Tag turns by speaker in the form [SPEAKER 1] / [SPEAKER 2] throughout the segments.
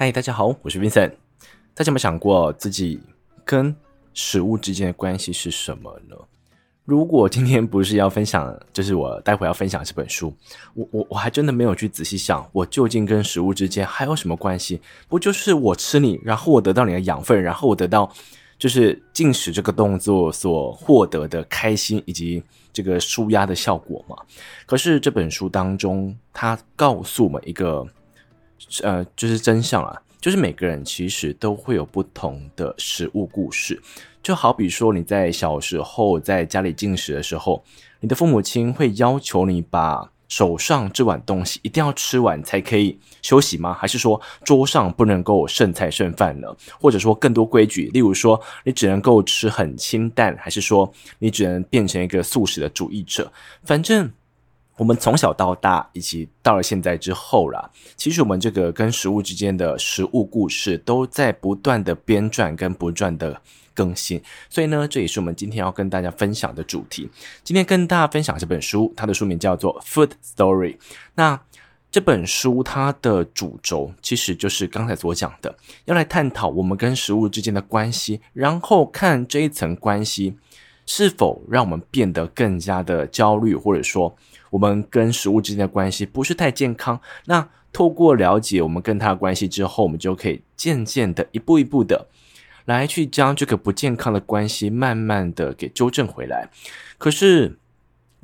[SPEAKER 1] 嗨，大家好，我是 Vincent。大家有没有想过自己跟食物之间的关系是什么呢？如果今天不是要分享，就是我待会要分享这本书，我我我还真的没有去仔细想，我究竟跟食物之间还有什么关系？不就是我吃你，然后我得到你的养分，然后我得到就是进食这个动作所获得的开心以及这个舒压的效果吗？可是这本书当中，它告诉我们一个。呃，就是真相啊，就是每个人其实都会有不同的食物故事，就好比说你在小时候在家里进食的时候，你的父母亲会要求你把手上这碗东西一定要吃完才可以休息吗？还是说桌上不能够剩菜剩饭呢？或者说更多规矩，例如说你只能够吃很清淡，还是说你只能变成一个素食的主义者？反正。我们从小到大，以及到了现在之后啦，其实我们这个跟食物之间的食物故事都在不断的编撰跟不断的更新。所以呢，这也是我们今天要跟大家分享的主题。今天跟大家分享这本书，它的书名叫做《Food Story》。那这本书它的主轴其实就是刚才所讲的，要来探讨我们跟食物之间的关系，然后看这一层关系是否让我们变得更加的焦虑，或者说。我们跟食物之间的关系不是太健康。那透过了解我们跟它的关系之后，我们就可以渐渐的一步一步的来去将这个不健康的关系慢慢的给纠正回来。可是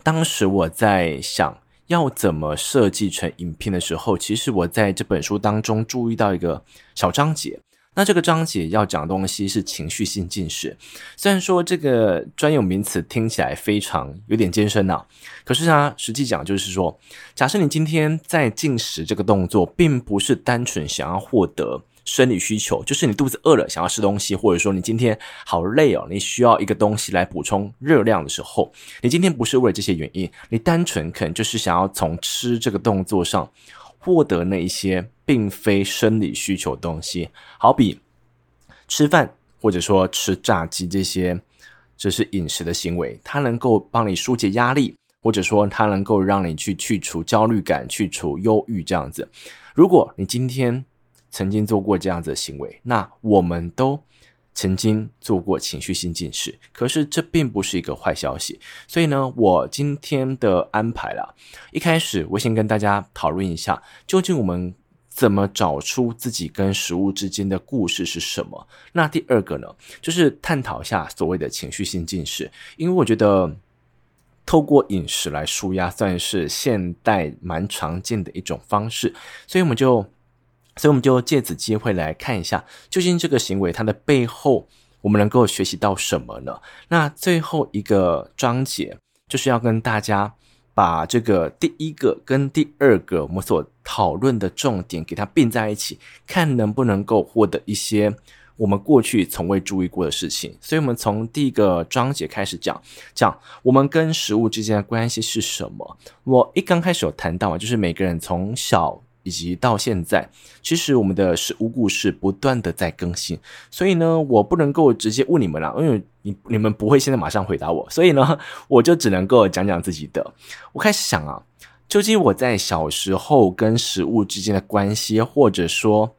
[SPEAKER 1] 当时我在想要怎么设计成影片的时候，其实我在这本书当中注意到一个小章节。那这个章节要讲的东西是情绪性进食，虽然说这个专有名词听起来非常有点艰深呐，可是它实际讲就是说，假设你今天在进食这个动作，并不是单纯想要获得生理需求，就是你肚子饿了想要吃东西，或者说你今天好累哦，你需要一个东西来补充热量的时候，你今天不是为了这些原因，你单纯可能就是想要从吃这个动作上。获得那一些并非生理需求的东西，好比吃饭或者说吃炸鸡这些，这是饮食的行为，它能够帮你纾解压力，或者说它能够让你去去除焦虑感、去除忧郁这样子。如果你今天曾经做过这样子的行为，那我们都。曾经做过情绪性进食，可是这并不是一个坏消息。所以呢，我今天的安排啦，一开始我先跟大家讨论一下，究竟我们怎么找出自己跟食物之间的故事是什么？那第二个呢，就是探讨一下所谓的情绪性进食，因为我觉得透过饮食来舒压，算是现代蛮常见的一种方式，所以我们就。所以，我们就借此机会来看一下，究竟这个行为它的背后，我们能够学习到什么呢？那最后一个章节就是要跟大家把这个第一个跟第二个我们所讨论的重点给它并在一起，看能不能够获得一些我们过去从未注意过的事情。所以，我们从第一个章节开始讲，讲我们跟食物之间的关系是什么。我一刚开始有谈到啊，就是每个人从小。以及到现在，其实我们的食物故事不断的在更新，所以呢，我不能够直接问你们啦，因为你你们不会现在马上回答我，所以呢，我就只能够讲讲自己的。我开始想啊，究竟我在小时候跟食物之间的关系，或者说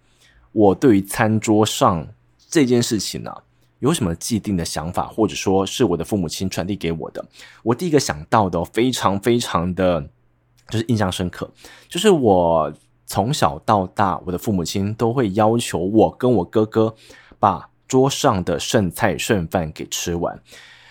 [SPEAKER 1] 我对于餐桌上这件事情呢，有什么既定的想法，或者说是我的父母亲传递给我的？我第一个想到的非常非常的，就是印象深刻，就是我。从小到大，我的父母亲都会要求我跟我哥哥把桌上的剩菜剩饭给吃完。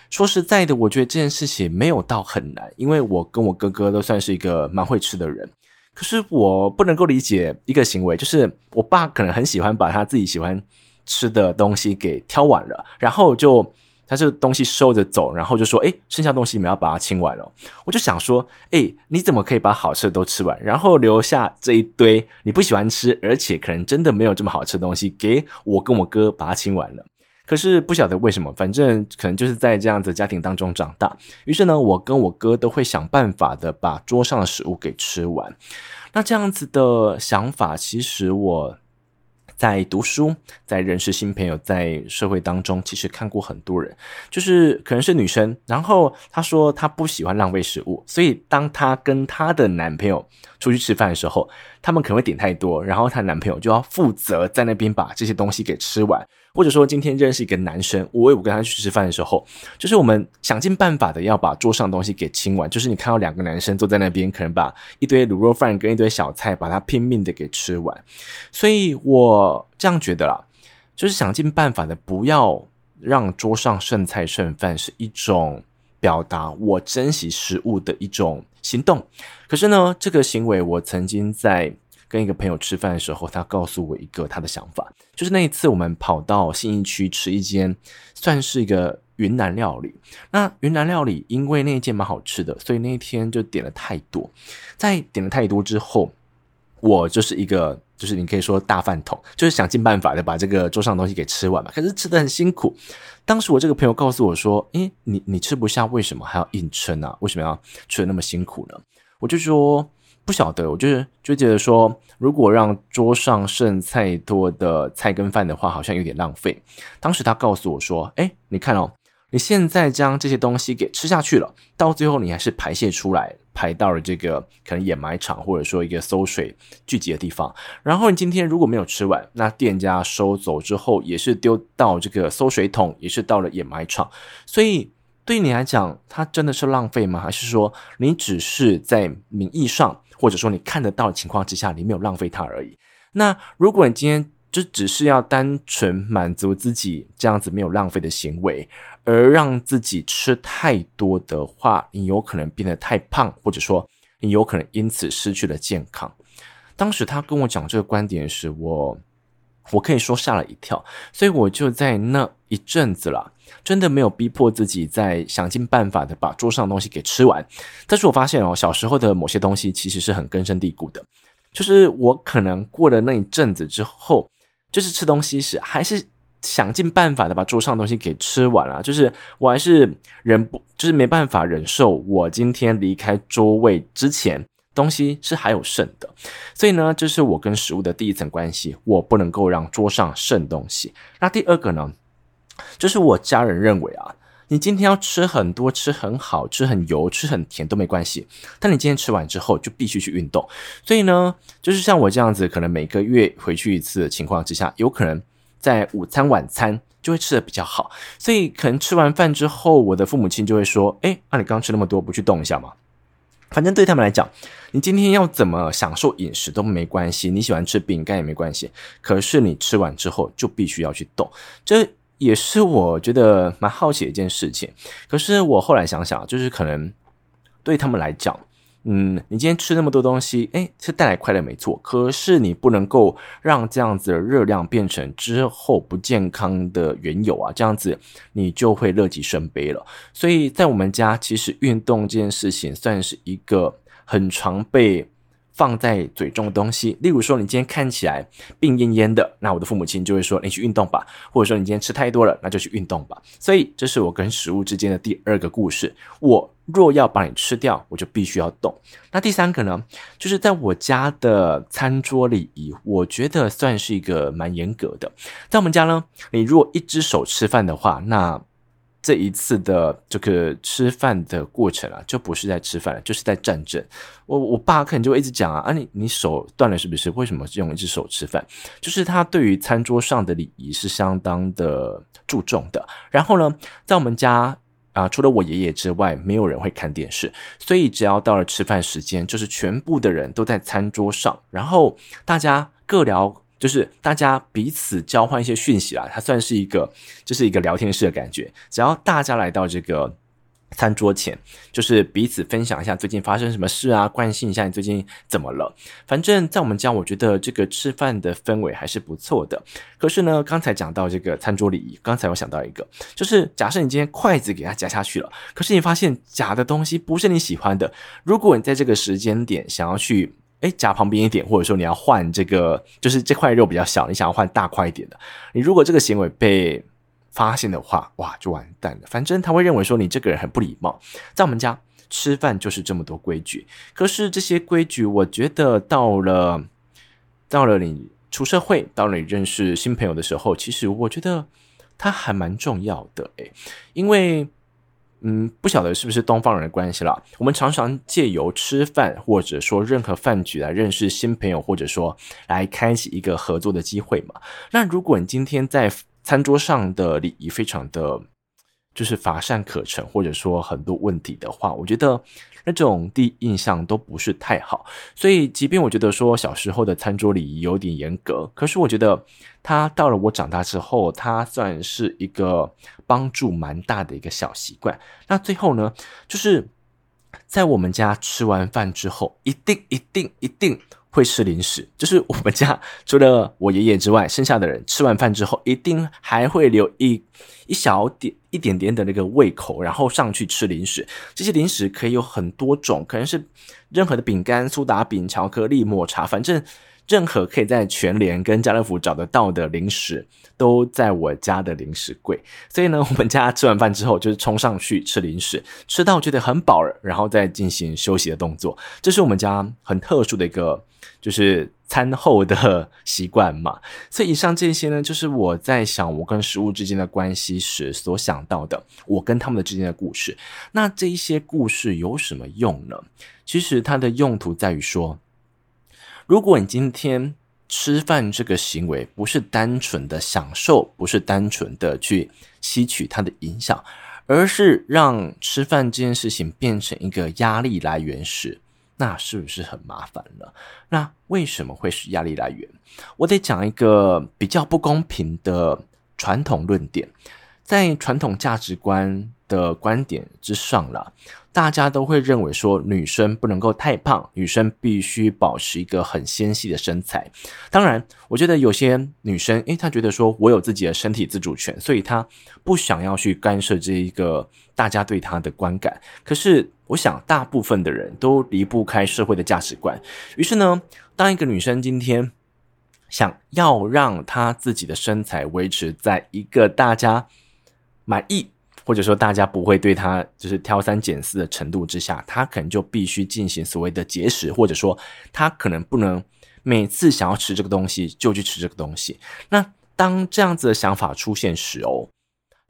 [SPEAKER 1] 说实在的，我觉得这件事情没有到很难，因为我跟我哥哥都算是一个蛮会吃的人。可是我不能够理解一个行为，就是我爸可能很喜欢把他自己喜欢吃的东西给挑完了，然后就。他这东西收着走，然后就说：“诶，剩下东西你们要把它清完了。”我就想说：“诶，你怎么可以把好吃的都吃完，然后留下这一堆你不喜欢吃，而且可能真的没有这么好吃的东西给我跟我哥把它清完了？”可是不晓得为什么，反正可能就是在这样子家庭当中长大，于是呢，我跟我哥都会想办法的把桌上的食物给吃完。那这样子的想法，其实我在读书，在认识新朋友，在社会当中，其实看过很多人，就是可能是女生，然后她说她不喜欢浪费食物，所以当她跟她的男朋友出去吃饭的时候，他们可能会点太多，然后她男朋友就要负责在那边把这些东西给吃完。或者说今天认识一个男生，我我跟他去吃饭的时候，就是我们想尽办法的要把桌上东西给清完。就是你看到两个男生坐在那边，可能把一堆卤肉饭跟一堆小菜，把它拼命的给吃完。所以我这样觉得啦，就是想尽办法的不要让桌上剩菜剩饭是一种表达我珍惜食物的一种行动。可是呢，这个行为我曾经在。跟一个朋友吃饭的时候，他告诉我一个他的想法，就是那一次我们跑到信义区吃一间算是一个云南料理。那云南料理因为那一间蛮好吃的，所以那一天就点了太多。在点了太多之后，我就是一个就是你可以说大饭桶，就是想尽办法的把这个桌上的东西给吃完嘛。可是吃得很辛苦。当时我这个朋友告诉我说：“诶，你你吃不下，为什么还要硬撑啊？为什么要吃的那么辛苦呢？”我就说。不晓得，我就是就觉得说，如果让桌上剩菜多的菜跟饭的话，好像有点浪费。当时他告诉我说：“哎，你看哦，你现在将这些东西给吃下去了，到最后你还是排泄出来，排到了这个可能掩埋场或者说一个馊水聚集的地方。然后你今天如果没有吃完，那店家收走之后也是丢到这个馊水桶，也是到了掩埋场。所以对于你来讲，它真的是浪费吗？还是说你只是在名义上？”或者说你看得到的情况之下，你没有浪费它而已。那如果你今天就只是要单纯满足自己这样子没有浪费的行为，而让自己吃太多的话，你有可能变得太胖，或者说你有可能因此失去了健康。当时他跟我讲这个观点时，我我可以说吓了一跳，所以我就在那一阵子了。真的没有逼迫自己在想尽办法的把桌上的东西给吃完，但是我发现哦，小时候的某些东西其实是很根深蒂固的，就是我可能过了那一阵子之后，就是吃东西时还是想尽办法的把桌上东西给吃完了，就是我还是忍不，就是没办法忍受我今天离开桌位之前东西是还有剩的，所以呢，这是我跟食物的第一层关系，我不能够让桌上剩东西。那第二个呢？就是我家人认为啊，你今天要吃很多、吃很好、吃很油、吃很甜都没关系，但你今天吃完之后就必须去运动。所以呢，就是像我这样子，可能每个月回去一次的情况之下，有可能在午餐、晚餐就会吃得比较好。所以可能吃完饭之后，我的父母亲就会说：“诶，那你刚吃那么多，不去动一下吗？”反正对他们来讲，你今天要怎么享受饮食都没关系，你喜欢吃饼干也没关系。可是你吃完之后就必须要去动，这。也是我觉得蛮好奇的一件事情，可是我后来想想，就是可能对他们来讲，嗯，你今天吃那么多东西，诶，是带来快乐没错，可是你不能够让这样子的热量变成之后不健康的缘由啊，这样子你就会乐极生悲了。所以在我们家，其实运动这件事情算是一个很常被。放在嘴中的东西，例如说你今天看起来病恹恹的，那我的父母亲就会说你去运动吧，或者说你今天吃太多了，那就去运动吧。所以这是我跟食物之间的第二个故事。我若要把你吃掉，我就必须要动。那第三个呢，就是在我家的餐桌礼仪，我觉得算是一个蛮严格的。在我们家呢，你如果一只手吃饭的话，那这一次的这个吃饭的过程啊，就不是在吃饭，就是在战争。我我爸可能就会一直讲啊，啊你你手断了是不是？为什么用一只手吃饭？就是他对于餐桌上的礼仪是相当的注重的。然后呢，在我们家啊，除了我爷爷之外，没有人会看电视，所以只要到了吃饭时间，就是全部的人都在餐桌上，然后大家各聊。就是大家彼此交换一些讯息啦，它算是一个，就是一个聊天室的感觉。只要大家来到这个餐桌前，就是彼此分享一下最近发生什么事啊，关心一下你最近怎么了。反正，在我们家，我觉得这个吃饭的氛围还是不错的。可是呢，刚才讲到这个餐桌礼仪，刚才我想到一个，就是假设你今天筷子给它夹下去了，可是你发现夹的东西不是你喜欢的，如果你在这个时间点想要去。诶，夹旁边一点，或者说你要换这个，就是这块肉比较小，你想要换大块一点的。你如果这个行为被发现的话，哇，就完蛋了。反正他会认为说你这个人很不礼貌。在我们家吃饭就是这么多规矩，可是这些规矩，我觉得到了到了你出社会，到了你认识新朋友的时候，其实我觉得它还蛮重要的诶，因为。嗯，不晓得是不是东方人的关系啦。我们常常借由吃饭，或者说任何饭局来认识新朋友，或者说来开启一个合作的机会嘛。那如果你今天在餐桌上的礼仪非常的，就是乏善可陈，或者说很多问题的话，我觉得。那种第一印象都不是太好，所以即便我觉得说小时候的餐桌礼仪有点严格，可是我觉得他到了我长大之后，他算是一个帮助蛮大的一个小习惯。那最后呢，就是在我们家吃完饭之后，一定一定一定会吃零食。就是我们家除了我爷爷之外，剩下的人吃完饭之后，一定还会留一一小点。一点点的那个胃口，然后上去吃零食。这些零食可以有很多种，可能是任何的饼干、苏打饼、巧克力、抹茶，反正任何可以在全联跟家乐福找得到的零食，都在我家的零食柜。所以呢，我们家吃完饭之后就是冲上去吃零食，吃到觉得很饱了，然后再进行休息的动作。这是我们家很特殊的一个，就是。餐后的习惯嘛，所以以上这些呢，就是我在想我跟食物之间的关系时所想到的，我跟他们的之间的故事。那这一些故事有什么用呢？其实它的用途在于说，如果你今天吃饭这个行为不是单纯的享受，不是单纯的去吸取它的影响，而是让吃饭这件事情变成一个压力来源时。那是不是很麻烦了？那为什么会是压力来源？我得讲一个比较不公平的传统论点，在传统价值观的观点之上了。大家都会认为说，女生不能够太胖，女生必须保持一个很纤细的身材。当然，我觉得有些女生，诶，她觉得说我有自己的身体自主权，所以她不想要去干涉这一个大家对她的观感。可是，我想大部分的人都离不开社会的价值观。于是呢，当一个女生今天想要让她自己的身材维持在一个大家满意。或者说大家不会对他就是挑三拣四的程度之下，他可能就必须进行所谓的节食，或者说他可能不能每次想要吃这个东西就去吃这个东西。那当这样子的想法出现时哦，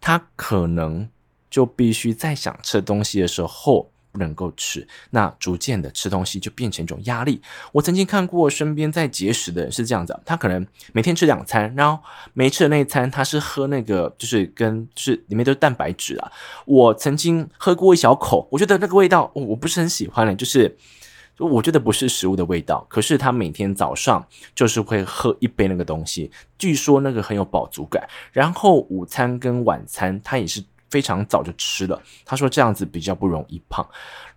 [SPEAKER 1] 他可能就必须在想吃东西的时候。不能够吃，那逐渐的吃东西就变成一种压力。我曾经看过身边在节食的人是这样子，他可能每天吃两餐，然后没吃的那一餐他是喝那个，就是跟就是里面都是蛋白质啊。我曾经喝过一小口，我觉得那个味道我不是很喜欢，就是我觉得不是食物的味道。可是他每天早上就是会喝一杯那个东西，据说那个很有饱足感。然后午餐跟晚餐他也是。非常早就吃了，他说这样子比较不容易胖，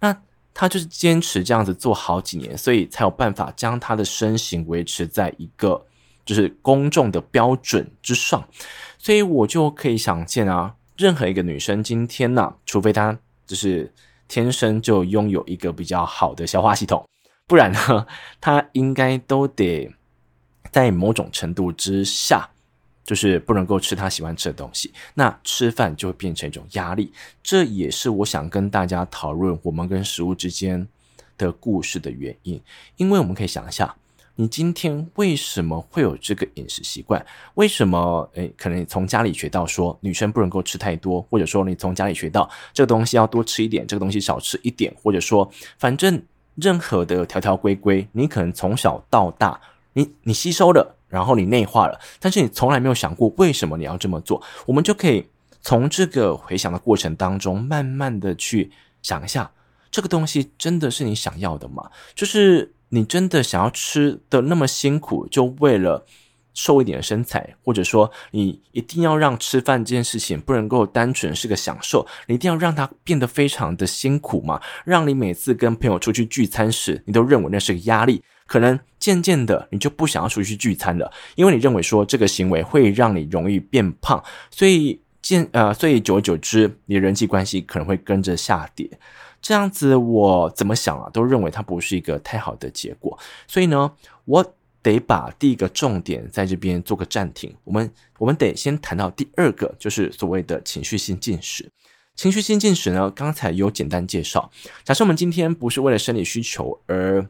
[SPEAKER 1] 那他就是坚持这样子做好几年，所以才有办法将他的身形维持在一个就是公众的标准之上，所以我就可以想见啊，任何一个女生今天呢、除非她就是天生就拥有一个比较好的消化系统，不然呢，她应该都得在某种程度之下。就是不能够吃他喜欢吃的东西，那吃饭就会变成一种压力。这也是我想跟大家讨论我们跟食物之间的故事的原因。因为我们可以想一下，你今天为什么会有这个饮食习惯？为什么？诶，可能你从家里学到说女生不能够吃太多，或者说你从家里学到这个东西要多吃一点，这个东西少吃一点，或者说反正任何的条条规规，你可能从小到大，你你吸收了。然后你内化了，但是你从来没有想过为什么你要这么做。我们就可以从这个回想的过程当中，慢慢的去想一下，这个东西真的是你想要的吗？就是你真的想要吃的那么辛苦，就为了瘦一点的身材，或者说你一定要让吃饭这件事情不能够单纯是个享受，你一定要让它变得非常的辛苦嘛？让你每次跟朋友出去聚餐时，你都认为那是个压力。可能渐渐的，你就不想要出去聚餐了，因为你认为说这个行为会让你容易变胖，所以渐呃，所以久而久之，你的人际关系可能会跟着下跌。这样子，我怎么想啊，都认为它不是一个太好的结果。所以呢，我得把第一个重点在这边做个暂停。我们我们得先谈到第二个，就是所谓的情绪性进食。情绪性进食呢，刚才有简单介绍。假设我们今天不是为了生理需求而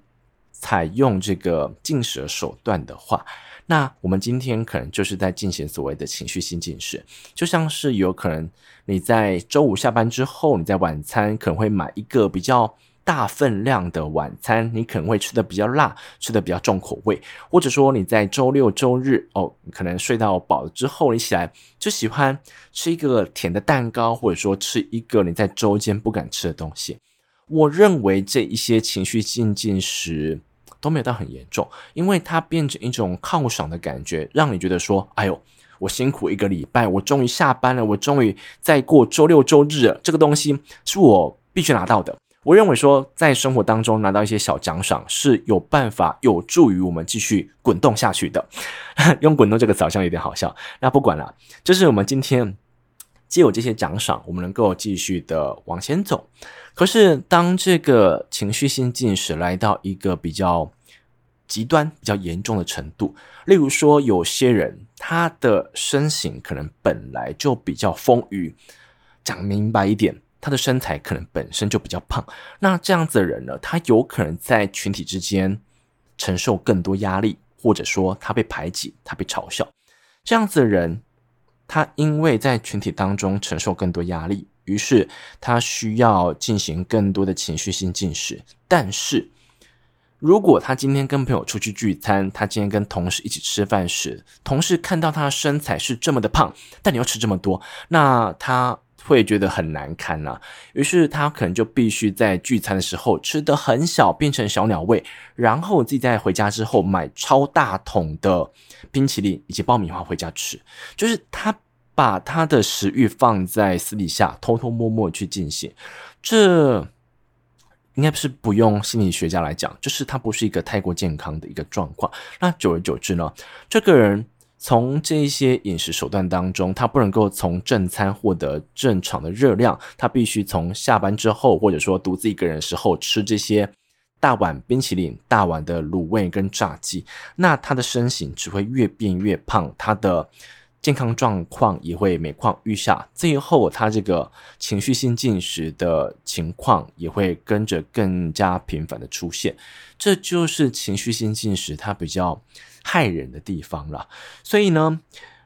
[SPEAKER 1] 采用这个进食手段的话，那我们今天可能就是在进行所谓的情绪性进食，就像是有可能你在周五下班之后，你在晚餐可能会买一个比较大分量的晚餐，你可能会吃的比较辣，吃的比较重口味，或者说你在周六周日哦，可能睡到饱了之后，你起来就喜欢吃一个甜的蛋糕，或者说吃一个你在周间不敢吃的东西。我认为这一些情绪性进食都没有到很严重，因为它变成一种犒赏的感觉，让你觉得说，哎呦，我辛苦一个礼拜，我终于下班了，我终于在过周六周日了，这个东西是我必须拿到的。我认为说，在生活当中拿到一些小奖赏是有办法有助于我们继续滚动下去的。用“滚动”这个词好像有点好笑，那不管了，就是我们今天既有这些奖赏，我们能够继续的往前走。可是，当这个情绪性进食来到一个比较极端、比较严重的程度，例如说，有些人他的身形可能本来就比较丰腴，讲明白一点。他的身材可能本身就比较胖，那这样子的人呢，他有可能在群体之间承受更多压力，或者说他被排挤，他被嘲笑。这样子的人，他因为在群体当中承受更多压力，于是他需要进行更多的情绪性进食。但是，如果他今天跟朋友出去聚餐，他今天跟同事一起吃饭时，同事看到他的身材是这么的胖，但你要吃这么多，那他。会觉得很难堪呐、啊，于是他可能就必须在聚餐的时候吃得很小，变成小鸟胃，然后自己在回家之后买超大桶的冰淇淋以及爆米花回家吃，就是他把他的食欲放在私底下，偷偷摸摸去进行，这应该是不用心理学家来讲，就是他不是一个太过健康的一个状况。那久而久之呢，这个人。从这些饮食手段当中，他不能够从正餐获得正常的热量，他必须从下班之后，或者说独自一个人的时候吃这些大碗冰淇淋、大碗的卤味跟炸鸡，那他的身形只会越变越胖，他的健康状况也会每况愈下，最后他这个情绪性进食的情况也会跟着更加频繁的出现，这就是情绪性进食它比较害人的地方了，所以呢，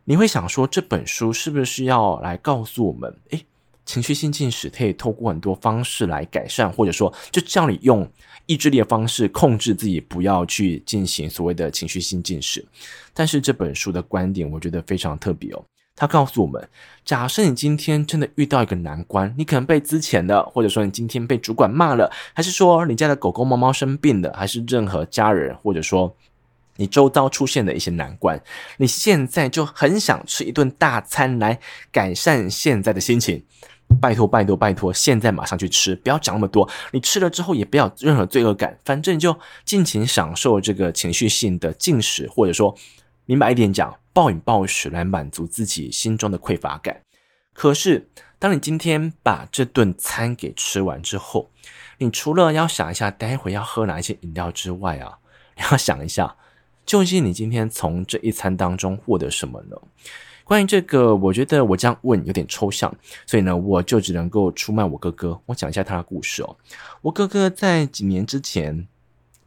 [SPEAKER 1] 你会想说这本书是不是要来告诉我们，诶，情绪性进食可以透过很多方式来改善，或者说就叫你用意志力的方式控制自己，不要去进行所谓的情绪性进食。但是这本书的观点，我觉得非常特别哦。他告诉我们，假设你今天真的遇到一个难关，你可能被资遣了，或者说你今天被主管骂了，还是说你家的狗狗、猫猫生病了，还是任何家人，或者说。你周遭出现的一些难关，你现在就很想吃一顿大餐来改善现在的心情。拜托，拜托，拜托，现在马上去吃，不要讲那么多。你吃了之后也不要任何罪恶感，反正就尽情享受这个情绪性的进食，或者说明白一点讲，暴饮暴食来满足自己心中的匮乏感。可是，当你今天把这顿餐给吃完之后，你除了要想一下待会要喝哪一些饮料之外啊，你要想一下。究竟你今天从这一餐当中获得什么呢？关于这个，我觉得我这样问有点抽象，所以呢，我就只能够出卖我哥哥。我讲一下他的故事哦。我哥哥在几年之前，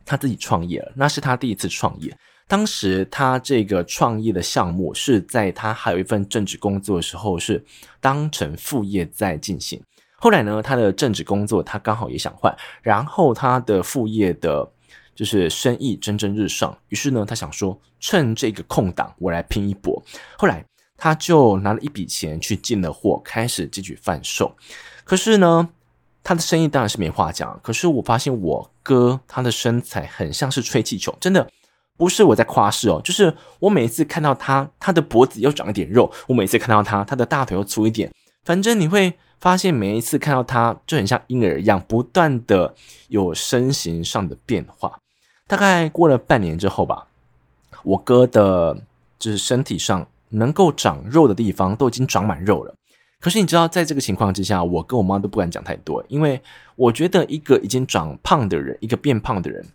[SPEAKER 1] 他自己创业了，那是他第一次创业。当时他这个创业的项目是在他还有一份正职工作的时候，是当成副业在进行。后来呢，他的正职工作他刚好也想换，然后他的副业的。就是生意蒸蒸日上，于是呢，他想说趁这个空档，我来拼一波。后来他就拿了一笔钱去进了货，开始继续贩售。可是呢，他的生意当然是没话讲。可是我发现我哥他的身材很像是吹气球，真的不是我在夸饰哦，就是我每一次看到他，他的脖子又长一点肉；我每次看到他，他的大腿又粗一点。反正你会。发现每一次看到他，就很像婴儿一样，不断的有身形上的变化。大概过了半年之后吧，我哥的就是身体上能够长肉的地方都已经长满肉了。可是你知道，在这个情况之下，我跟我妈都不敢讲太多，因为我觉得一个已经长胖的人，一个变胖的人，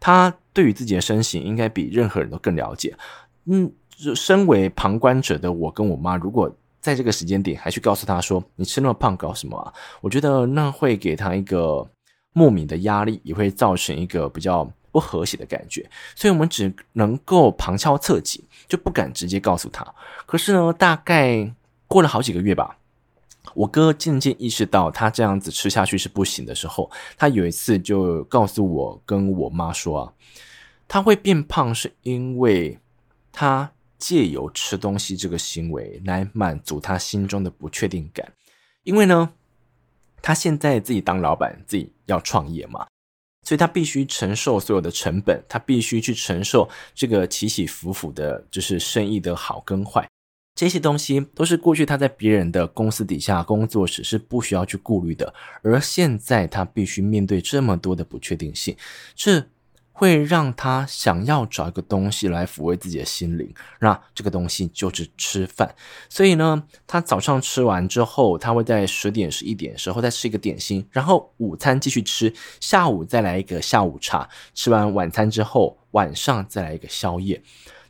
[SPEAKER 1] 他对于自己的身形应该比任何人都更了解。嗯，身为旁观者的我跟我妈，如果在这个时间点还去告诉他说，你吃那么胖搞什么啊？我觉得那会给他一个莫名的压力，也会造成一个比较不和谐的感觉，所以我们只能够旁敲侧击，就不敢直接告诉他。可是呢，大概过了好几个月吧，我哥渐渐意识到他这样子吃下去是不行的时候，他有一次就告诉我跟我妈说啊，他会变胖是因为他借由吃东西这个行为来满足他心中的不确定感，因为呢，他现在自己当老板，自己要创业嘛。所以他必须承受所有的成本，他必须去承受这个起起伏伏的，就是生意的好跟坏，这些东西都是过去他在别人的公司底下工作时是不需要去顾虑的，而现在他必须面对这么多的不确定性，这。会让他想要找一个东西来抚慰自己的心灵，那这个东西就是吃饭。所以呢，他早上吃完之后，他会在十点、十一点的时候再吃一个点心，然后午餐继续吃，下午再来一个下午茶。吃完晚餐之后，晚上再来一个宵夜。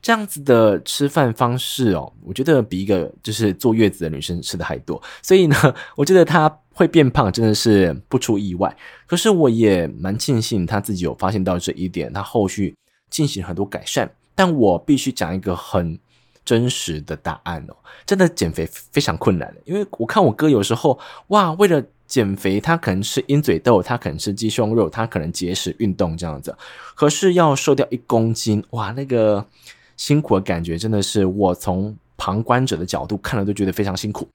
[SPEAKER 1] 这样子的吃饭方式哦，我觉得比一个就是坐月子的女生吃的还多。所以呢，我觉得他会变胖真的是不出意外。可是我也蛮庆幸他自己有发现到这一点，他后续进行很多改善。但我必须讲一个很真实的答案哦，真的减肥非常困难，因为我看我哥有时候哇，为了减肥，他可能吃鹰嘴豆，他可能吃鸡胸肉，他可能节食运动这样子，可是要瘦掉一公斤，哇，那个。辛苦的感觉真的是我从旁观者的角度看了都觉得非常辛苦，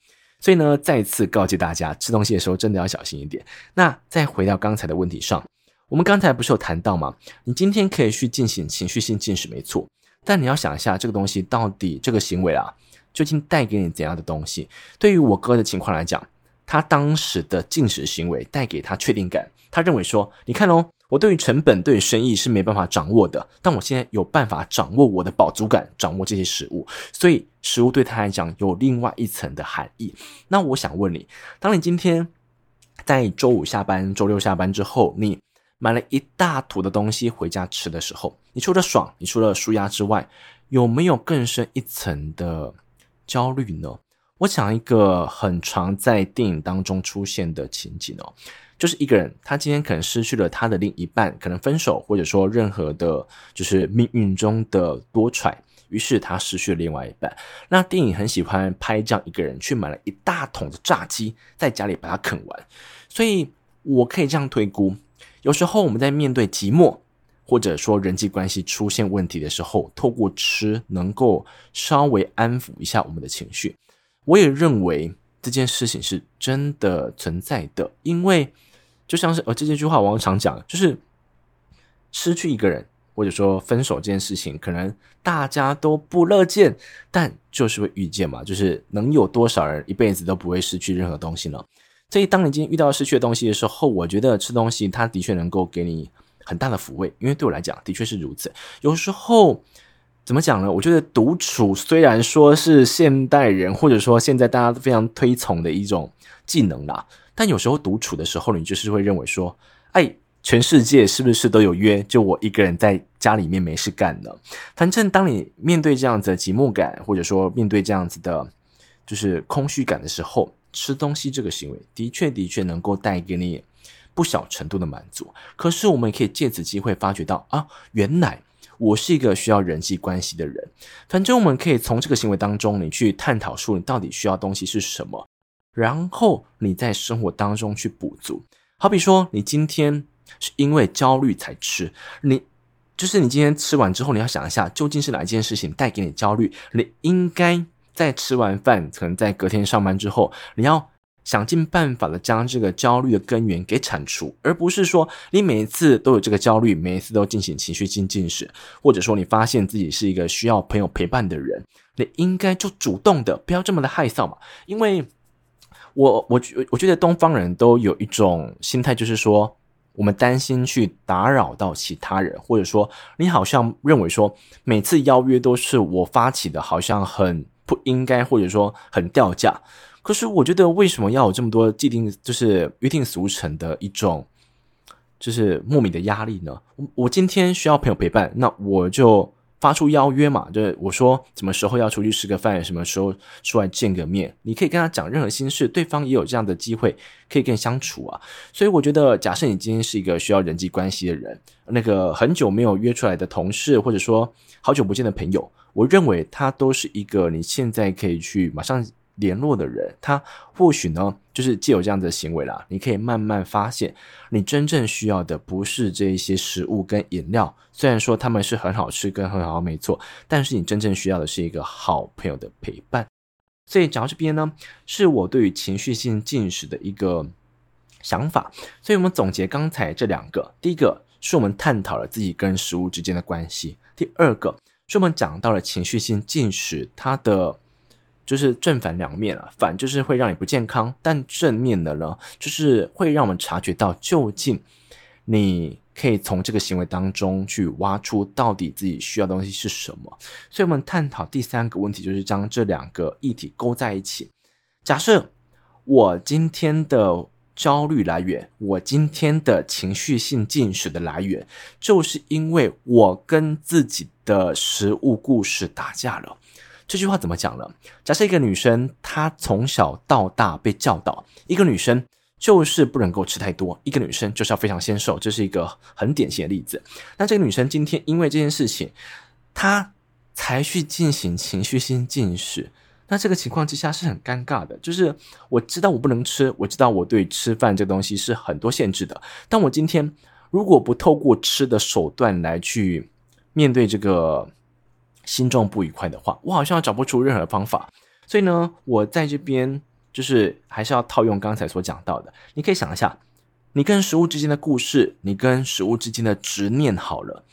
[SPEAKER 1] 所以呢，再次告诫大家，吃东西的时候真的要小心一点。那再回到刚才的问题上，我们刚才不是有谈到吗？你今天可以去进行情绪性进食，没错，但你要想一下，这个东西到底这个行为啊，究竟带给你怎样的东西？对于我哥的情况来讲，他当时的进食行为带给他确定感，他认为说，你看哦。我对于成本、对于生意是没办法掌握的，但我现在有办法掌握我的饱足感，掌握这些食物，所以食物对他来讲有另外一层的含义。那我想问你，当你今天在周五下班、周六下班之后，你买了一大坨的东西回家吃的时候，你除了爽，你除了舒压之外，有没有更深一层的焦虑呢？我讲一个很常在电影当中出现的情景哦。就是一个人，他今天可能失去了他的另一半，可能分手，或者说任何的，就是命运中的多舛，于是他失去了另外一半。那电影很喜欢拍这样一个人去买了一大桶的炸鸡，在家里把它啃完。所以我可以这样推估，有时候我们在面对寂寞，或者说人际关系出现问题的时候，透过吃能够稍微安抚一下我们的情绪。我也认为这件事情是真的存在的，因为。就像是呃，这这句话我常讲，就是失去一个人或者说分手这件事情，可能大家都不乐见，但就是会遇见嘛。就是能有多少人一辈子都不会失去任何东西呢？所以，当你今天遇到失去的东西的时候，我觉得吃东西它的确能够给你很大的抚慰，因为对我来讲的确是如此。有时候怎么讲呢？我觉得独处虽然说是现代人或者说现在大家都非常推崇的一种技能啦。但有时候独处的时候，你就是会认为说，哎，全世界是不是都有约？就我一个人在家里面没事干呢？反正当你面对这样子的寂寞感，或者说面对这样子的，就是空虚感的时候，吃东西这个行为的确的确能够带给你不小程度的满足。可是我们也可以借此机会发觉到啊，原来我是一个需要人际关系的人。反正我们可以从这个行为当中，你去探讨说你到底需要东西是什么。然后你在生活当中去补足，好比说你今天是因为焦虑才吃，你就是你今天吃完之后，你要想一下，究竟是哪一件事情带给你焦虑？你应该在吃完饭，可能在隔天上班之后，你要想尽办法的将这个焦虑的根源给铲除，而不是说你每一次都有这个焦虑，每一次都进行情绪性进食，或者说你发现自己是一个需要朋友陪伴的人，你应该就主动的，不要这么的害臊嘛，因为。我我觉我觉得东方人都有一种心态，就是说我们担心去打扰到其他人，或者说你好像认为说每次邀约都是我发起的，好像很不应该，或者说很掉价。可是我觉得为什么要有这么多既定，就是约定俗成的一种，就是莫名的压力呢？我我今天需要朋友陪伴，那我就发出邀约嘛，就是我说什么时候要出去吃个饭，什么时候出来见个面，你可以跟他讲任何心事，对方也有这样的机会可以跟你相处啊。所以我觉得，假设你今天是一个需要人际关系的人，那个很久没有约出来的同事，或者说好久不见的朋友，我认为他都是一个你现在可以去马上。联络的人，他或许呢，就是既有这样的行为啦。你可以慢慢发现，你真正需要的不是这一些食物跟饮料，虽然说他们是很好吃跟很好，没错，但是你真正需要的是一个好朋友的陪伴。所以讲到这边呢，是我对于情绪性进食的一个想法。所以我们总结刚才这两个，第一个是我们探讨了自己跟食物之间的关系，第二个是我们讲到了情绪性进食它的。就是正反两面啊，反就是会让你不健康，但正面的呢，就是会让我们察觉到究竟你可以从这个行为当中去挖出到底自己需要的东西是什么。所以，我们探讨第三个问题，就是将这两个议题勾在一起。假设我今天的焦虑来源，我今天的情绪性进食的来源，就是因为我跟自己的食物故事打架了。这句话怎么讲呢？假设一个女生，她从小到大被教导，一个女生就是不能够吃太多，一个女生就是要非常纤瘦，这是一个很典型的例子。那这个女生今天因为这件事情，她才去进行情绪性进食，那这个情况之下是很尴尬的。就是我知道我不能吃，我知道我对吃饭这个东西是很多限制的，但我今天如果不透过吃的手段来去面对这个。心中不愉快的话，我好像找不出任何方法。所以呢，我在这边就是还是要套用刚才所讲到的。你可以想一下，你跟食物之间的故事，你跟食物之间的执念，好了，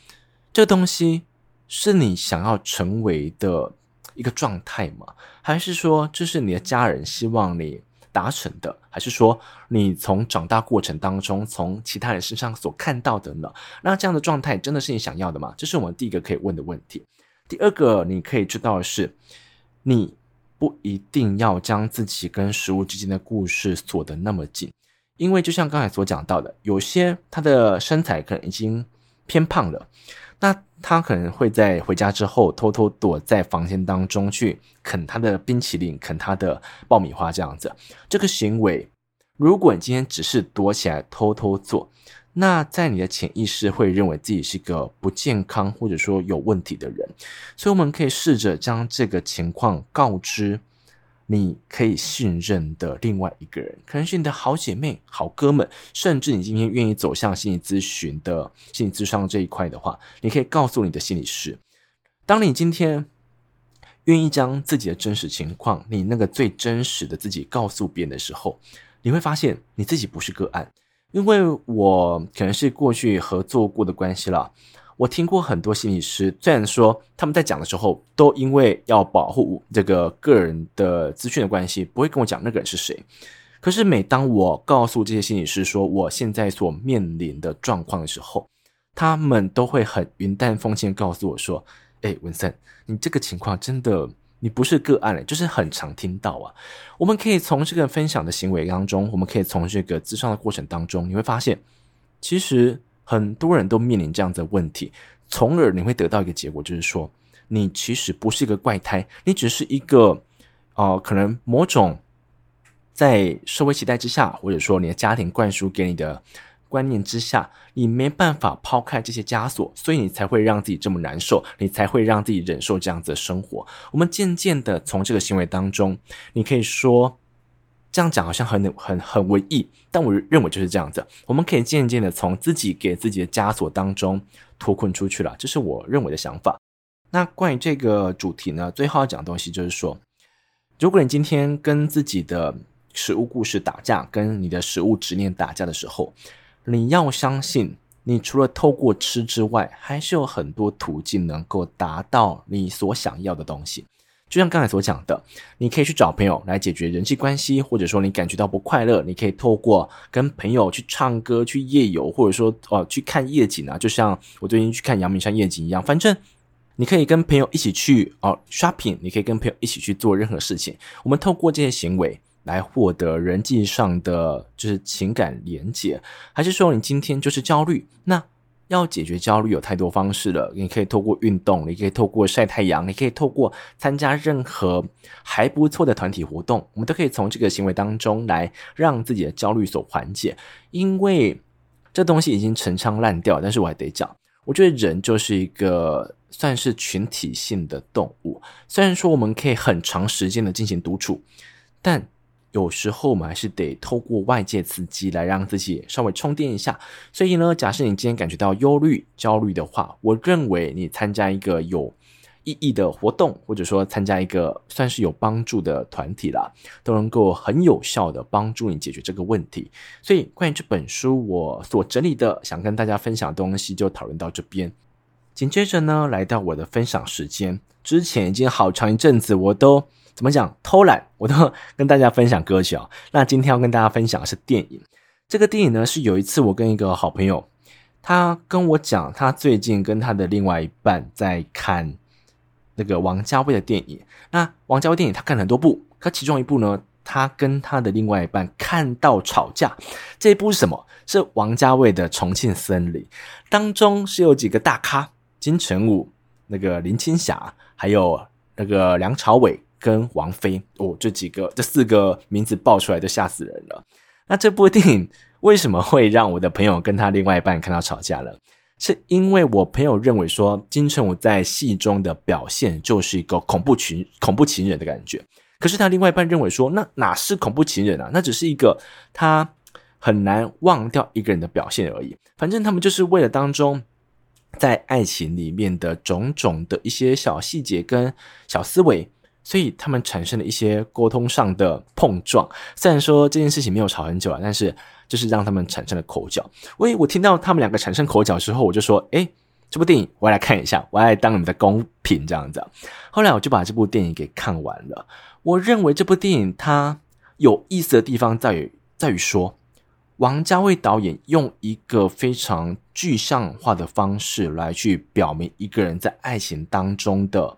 [SPEAKER 1] 这个东西是你想要成为的一个状态吗？还是说这是你的家人希望你达成的？还是说你从长大过程当中从其他人身上所看到的呢？那这样的状态真的是你想要的吗？这是我们第一个可以问的问题。第二个，你可以知道的是，你不一定要将自己跟食物之间的故事锁得那么紧，因为就像刚才所讲到的，有些他的身材可能已经偏胖了，那他可能会在回家之后偷偷躲在房间当中去啃他的冰淇淋、啃他的爆米花这样子。这个行为，如果你今天只是躲起来偷偷做。那在你的潜意识会认为自己是个不健康或者说有问题的人，所以我们可以试着将这个情况告知你可以信任的另外一个人，可能是你的好姐妹、好哥们，甚至你今天愿意走向心理咨询的心理咨商这一块的话，你可以告诉你的心理师，当你今天愿意将自己的真实情况，你那个最真实的自己告诉别人的时候，你会发现你自己不是个案。因为我可能是过去合作过的关系了，我听过很多心理师，虽然说他们在讲的时候都因为要保护这个个人的资讯的关系，不会跟我讲那个人是谁。可是每当我告诉这些心理师说我现在所面临的状况的时候，他们都会很云淡风轻告诉我说：“诶，文森，你这个情况真的。”你不是个案嘞，就是很常听到啊。我们可以从这个分享的行为当中，我们可以从这个咨商的过程当中，你会发现，其实很多人都面临这样子的问题，从而你会得到一个结果，就是说，你其实不是一个怪胎，你只是一个，呃，可能某种在社会期待之下，或者说你的家庭灌输给你的。观念之下，你没办法抛开这些枷锁，所以你才会让自己这么难受，你才会让自己忍受这样子的生活。我们渐渐的从这个行为当中，你可以说这样讲好像很很很文艺，但我认为就是这样子。我们可以渐渐的从自己给自己的枷锁当中脱困出去了，这是我认为的想法。那关于这个主题呢，最后要讲的东西就是说，如果你今天跟自己的食物故事打架，跟你的食物执念打架的时候，你要相信，你除了透过吃之外，还是有很多途径能够达到你所想要的东西。就像刚才所讲的，你可以去找朋友来解决人际关系，或者说你感觉到不快乐，你可以透过跟朋友去唱歌、去夜游，或者说哦去看夜景啊。就像我最近去看阳明山夜景一样，反正你可以跟朋友一起去哦 shopping，你可以跟朋友一起去做任何事情。我们透过这些行为。来获得人际上的就是情感连接，还是说你今天就是焦虑？那要解决焦虑有太多方式了，你可以透过运动，你可以透过晒太阳，你可以透过参加任何还不错的团体活动，我们都可以从这个行为当中来让自己的焦虑所缓解。因为这东西已经陈腔滥调，但是我还得讲，我觉得人就是一个算是群体性的动物，虽然说我们可以很长时间的进行独处，但有时候我们还是得透过外界刺激来让自己稍微充电一下。所以呢，假设你今天感觉到忧虑、焦虑的话，我认为你参加一个有意义的活动，或者说参加一个算是有帮助的团体啦，都能够很有效的帮助你解决这个问题。所以关于这本书，我所整理的想跟大家分享的东西就讨论到这边。紧接着呢，来到我的分享时间。之前已经好长一阵子，我都。怎么讲？偷懒，我都跟大家分享歌曲啊。那今天要跟大家分享的是电影。这个电影呢，是有一次我跟一个好朋友，他跟我讲，他最近跟他的另外一半在看那个王家卫的电影。那王家卫电影他看了很多部，可其中一部呢，他跟他的另外一半看到吵架。这一部是什么？是王家卫的《重庆森林》，当中是有几个大咖：金城武、那个林青霞，还有那个梁朝伟。跟王菲哦，这几个这四个名字爆出来都吓死人了。那这部电影为什么会让我的朋友跟他另外一半看到吵架了？是因为我朋友认为说金城武在戏中的表现就是一个恐怖情恐怖情人的感觉，可是他另外一半认为说那哪是恐怖情人啊？那只是一个他很难忘掉一个人的表现而已。反正他们就是为了当中在爱情里面的种种的一些小细节跟小思维。所以他们产生了一些沟通上的碰撞，虽然说这件事情没有吵很久啊，但是就是让他们产生了口角。喂，我听到他们两个产生口角之后，我就说：“诶，这部电影我要来看一下，我要当你们的公平这样子。”后来我就把这部电影给看完了。我认为这部电影它有意思的地方在于，在于说王家卫导演用一个非常具象化的方式来去表明一个人在爱情当中的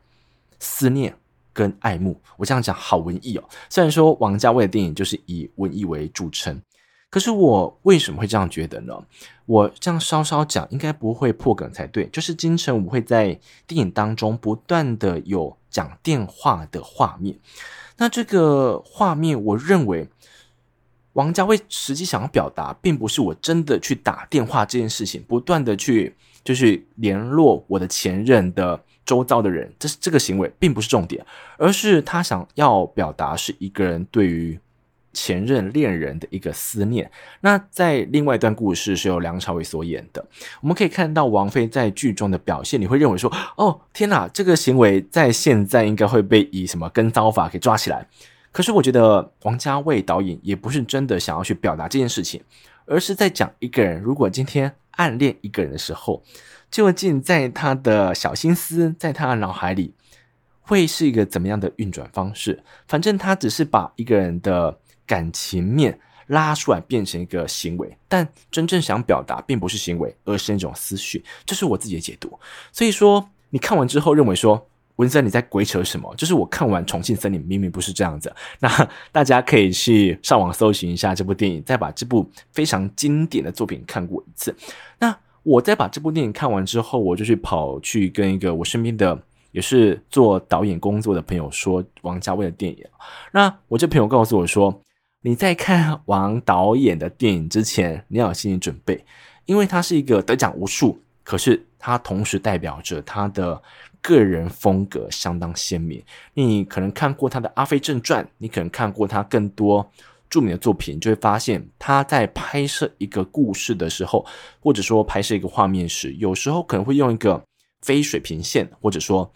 [SPEAKER 1] 思念。跟爱慕，我这样讲好文艺哦。虽然说王家卫的电影就是以文艺为著称，可是我为什么会这样觉得呢？我这样稍稍讲，应该不会破梗才对。就是金城武会在电影当中不断的有讲电话的画面，那这个画面，我认为王家卫实际想要表达，并不是我真的去打电话这件事情，不断的去就是联络我的前任的。周遭的人，这是这个行为并不是重点，而是他想要表达是一个人对于前任恋人的一个思念。那在另外一段故事是由梁朝伟所演的，我们可以看到王菲在剧中的表现，你会认为说，哦，天哪，这个行为在现在应该会被以什么跟骚法给抓起来。可是我觉得王家卫导演也不是真的想要去表达这件事情，而是在讲一个人如果今天暗恋一个人的时候。究竟在他的小心思，在他的脑海里，会是一个怎么样的运转方式？反正他只是把一个人的感情面拉出来，变成一个行为，但真正想表达并不是行为，而是一种思绪。这是我自己的解读。所以说，你看完之后认为说，文森你在鬼扯什么？就是我看完《重庆森林》明明不是这样子。那大家可以去上网搜寻一下这部电影，再把这部非常经典的作品看过一次。那。我在把这部电影看完之后，我就去跑去跟一个我身边的也是做导演工作的朋友说王家卫的电影。那我这朋友告诉我说，你在看王导演的电影之前，你要有心理准备，因为他是一个得奖无数，可是他同时代表着他的个人风格相当鲜明。你可能看过他的《阿飞正传》，你可能看过他更多。著名的作品，就会发现他在拍摄一个故事的时候，或者说拍摄一个画面时，有时候可能会用一个非水平线，或者说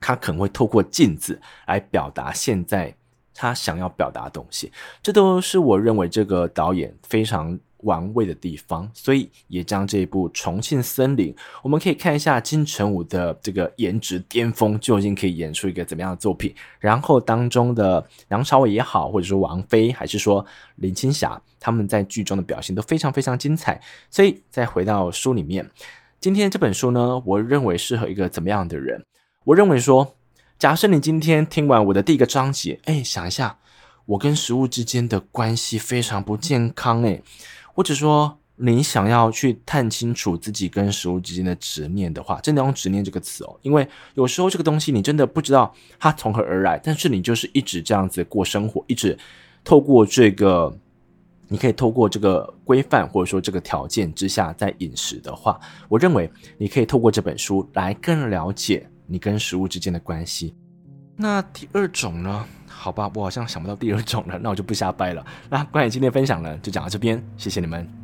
[SPEAKER 1] 他可能会透过镜子来表达现在他想要表达的东西。这都是我认为这个导演非常。玩味的地方，所以也将这一部《重庆森林》，我们可以看一下金城武的这个颜值巅峰，究竟可以演出一个怎么样的作品。然后当中的梁朝伟也好，或者说王菲，还是说林青霞，他们在剧中的表现都非常非常精彩。所以再回到书里面，今天这本书呢，我认为适合一个怎么样的人？我认为说，假设你今天听完我的第一个章节，哎，想一下，我跟食物之间的关系非常不健康，哎。或者说，你想要去探清楚自己跟食物之间的执念的话，真的用执念这个词哦，因为有时候这个东西你真的不知道它从何而来，但是你就是一直这样子过生活，一直透过这个，你可以透过这个规范或者说这个条件之下在饮食的话，我认为你可以透过这本书来更了解你跟食物之间的关系。那第二种呢？好吧，我好像想不到第二种了，那我就不瞎掰了。那关于今天分享呢，就讲到这边，谢谢你们。